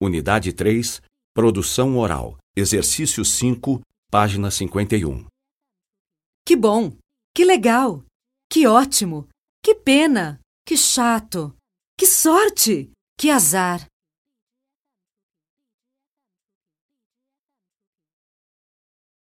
Unidade 3, Produção Oral. Exercício 5, página 51. Que bom! Que legal! Que ótimo! Que pena! Que chato! Que sorte! Que azar!